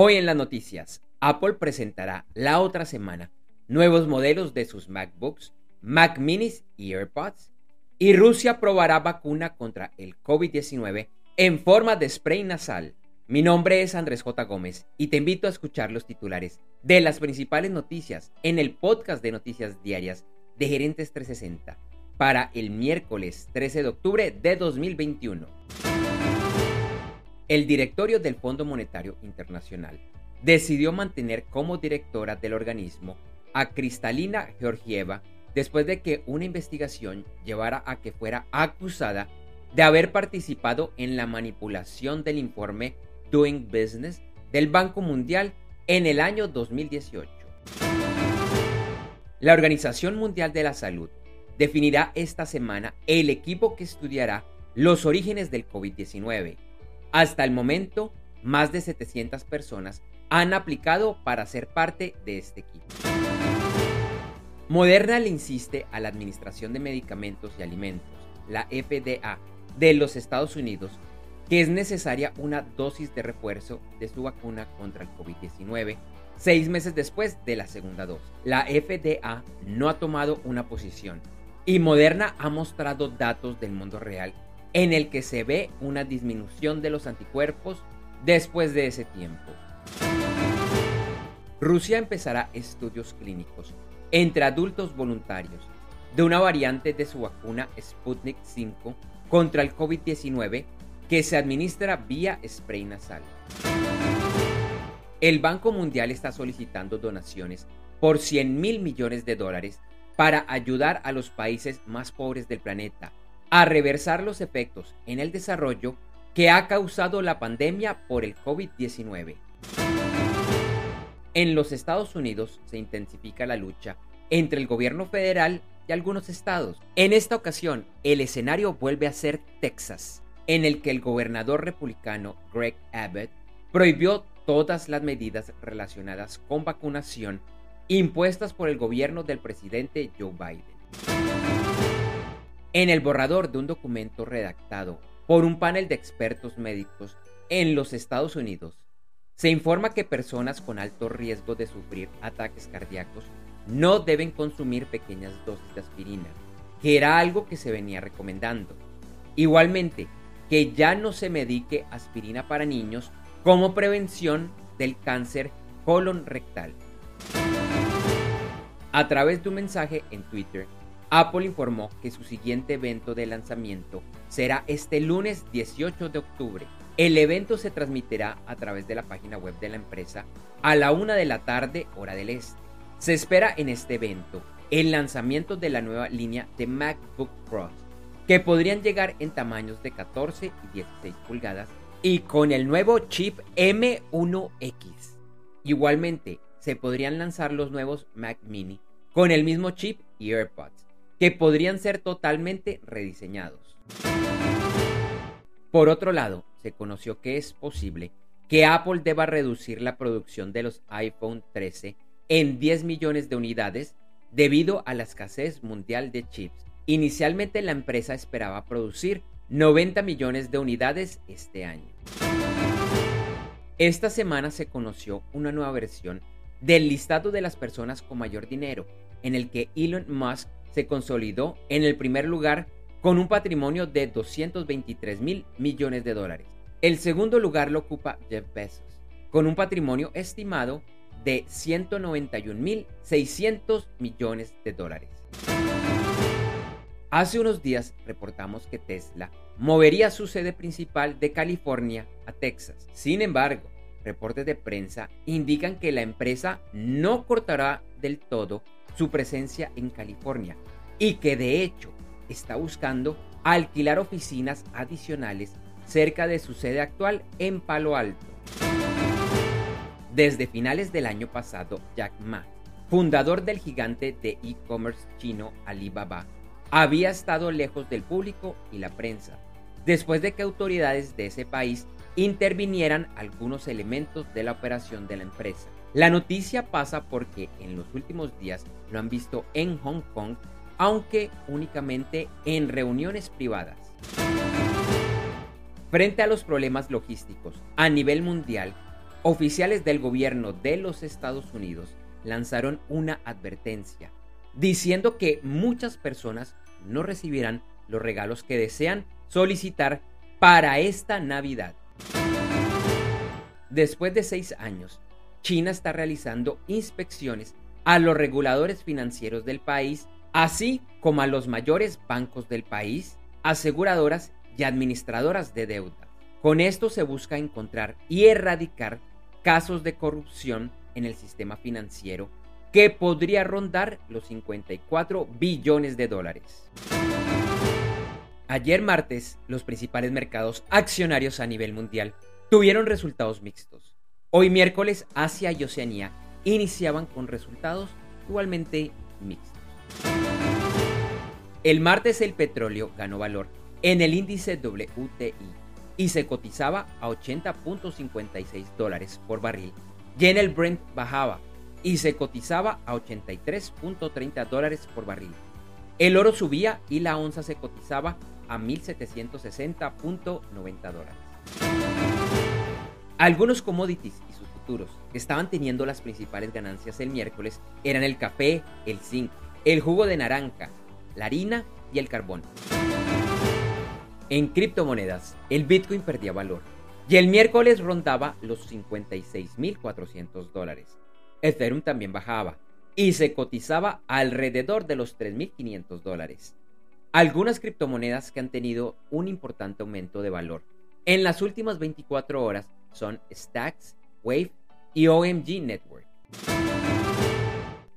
Hoy en las noticias, Apple presentará la otra semana nuevos modelos de sus MacBooks, Mac Minis y AirPods. Y Rusia probará vacuna contra el COVID-19 en forma de spray nasal. Mi nombre es Andrés J. Gómez y te invito a escuchar los titulares de las principales noticias en el podcast de noticias diarias de Gerentes 360 para el miércoles 13 de octubre de 2021 el directorio del Fondo Monetario Internacional decidió mantener como directora del organismo a Cristalina Georgieva después de que una investigación llevara a que fuera acusada de haber participado en la manipulación del informe Doing Business del Banco Mundial en el año 2018. La Organización Mundial de la Salud definirá esta semana el equipo que estudiará los orígenes del COVID-19 hasta el momento, más de 700 personas han aplicado para ser parte de este equipo. Moderna le insiste a la Administración de Medicamentos y Alimentos, la FDA, de los Estados Unidos, que es necesaria una dosis de refuerzo de su vacuna contra el COVID-19 seis meses después de la segunda dosis. La FDA no ha tomado una posición y Moderna ha mostrado datos del mundo real en el que se ve una disminución de los anticuerpos después de ese tiempo. Rusia empezará estudios clínicos entre adultos voluntarios de una variante de su vacuna Sputnik 5 contra el COVID-19 que se administra vía spray nasal. El Banco Mundial está solicitando donaciones por 100 mil millones de dólares para ayudar a los países más pobres del planeta a reversar los efectos en el desarrollo que ha causado la pandemia por el COVID-19. En los Estados Unidos se intensifica la lucha entre el gobierno federal y algunos estados. En esta ocasión, el escenario vuelve a ser Texas, en el que el gobernador republicano Greg Abbott prohibió todas las medidas relacionadas con vacunación impuestas por el gobierno del presidente Joe Biden. En el borrador de un documento redactado por un panel de expertos médicos en los Estados Unidos, se informa que personas con alto riesgo de sufrir ataques cardíacos no deben consumir pequeñas dosis de aspirina, que era algo que se venía recomendando. Igualmente, que ya no se medique aspirina para niños como prevención del cáncer colon rectal. A través de un mensaje en Twitter, Apple informó que su siguiente evento de lanzamiento será este lunes 18 de octubre. El evento se transmitirá a través de la página web de la empresa a la una de la tarde, hora del este. Se espera en este evento el lanzamiento de la nueva línea de MacBook Pro, que podrían llegar en tamaños de 14 y 16 pulgadas y con el nuevo chip M1X. Igualmente, se podrían lanzar los nuevos Mac Mini con el mismo chip y AirPods que podrían ser totalmente rediseñados. Por otro lado, se conoció que es posible que Apple deba reducir la producción de los iPhone 13 en 10 millones de unidades debido a la escasez mundial de chips. Inicialmente la empresa esperaba producir 90 millones de unidades este año. Esta semana se conoció una nueva versión del listado de las personas con mayor dinero, en el que Elon Musk se consolidó en el primer lugar con un patrimonio de 223 mil millones de dólares. El segundo lugar lo ocupa Jeff Bezos, con un patrimonio estimado de 191 mil 600 millones de dólares. Hace unos días reportamos que Tesla movería su sede principal de California a Texas. Sin embargo, reportes de prensa indican que la empresa no cortará del todo su presencia en California y que de hecho está buscando alquilar oficinas adicionales cerca de su sede actual en Palo Alto. Desde finales del año pasado, Jack Ma, fundador del gigante de e-commerce chino Alibaba, había estado lejos del público y la prensa, después de que autoridades de ese país intervinieran algunos elementos de la operación de la empresa. La noticia pasa porque en los últimos días lo han visto en Hong Kong, aunque únicamente en reuniones privadas. Frente a los problemas logísticos a nivel mundial, oficiales del gobierno de los Estados Unidos lanzaron una advertencia diciendo que muchas personas no recibirán los regalos que desean solicitar para esta Navidad. Después de seis años, China está realizando inspecciones a los reguladores financieros del país, así como a los mayores bancos del país, aseguradoras y administradoras de deuda. Con esto se busca encontrar y erradicar casos de corrupción en el sistema financiero que podría rondar los 54 billones de dólares. Ayer martes, los principales mercados accionarios a nivel mundial tuvieron resultados mixtos. Hoy miércoles, Asia y Oceanía iniciaban con resultados igualmente mixtos. El martes el petróleo ganó valor en el índice WTI y se cotizaba a 80.56 dólares por barril. Y en el Brent bajaba y se cotizaba a 83.30 dólares por barril. El oro subía y la onza se cotizaba a 1.760.90 dólares. Algunos commodities y sus futuros que estaban teniendo las principales ganancias el miércoles eran el café, el zinc, el jugo de naranja, la harina y el carbón. En criptomonedas, el Bitcoin perdía valor y el miércoles rondaba los 56.400 dólares. Ethereum también bajaba y se cotizaba alrededor de los 3.500 dólares. Algunas criptomonedas que han tenido un importante aumento de valor en las últimas 24 horas son Stacks, Wave y OMG Network.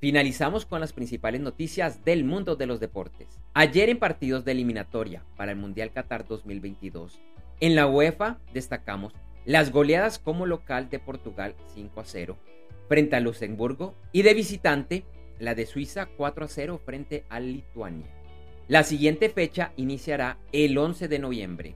Finalizamos con las principales noticias del mundo de los deportes. Ayer en partidos de eliminatoria para el Mundial Qatar 2022, en la UEFA destacamos las goleadas como local de Portugal 5 a 0 frente a Luxemburgo y de visitante la de Suiza 4 a 0 frente a Lituania. La siguiente fecha iniciará el 11 de noviembre.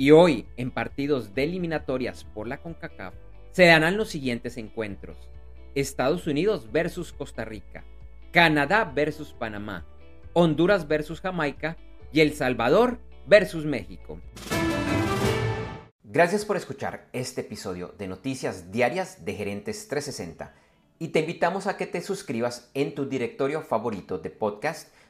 Y hoy, en partidos de eliminatorias por la CONCACAF, se darán los siguientes encuentros. Estados Unidos versus Costa Rica, Canadá versus Panamá, Honduras versus Jamaica y El Salvador versus México. Gracias por escuchar este episodio de Noticias Diarias de Gerentes 360 y te invitamos a que te suscribas en tu directorio favorito de podcast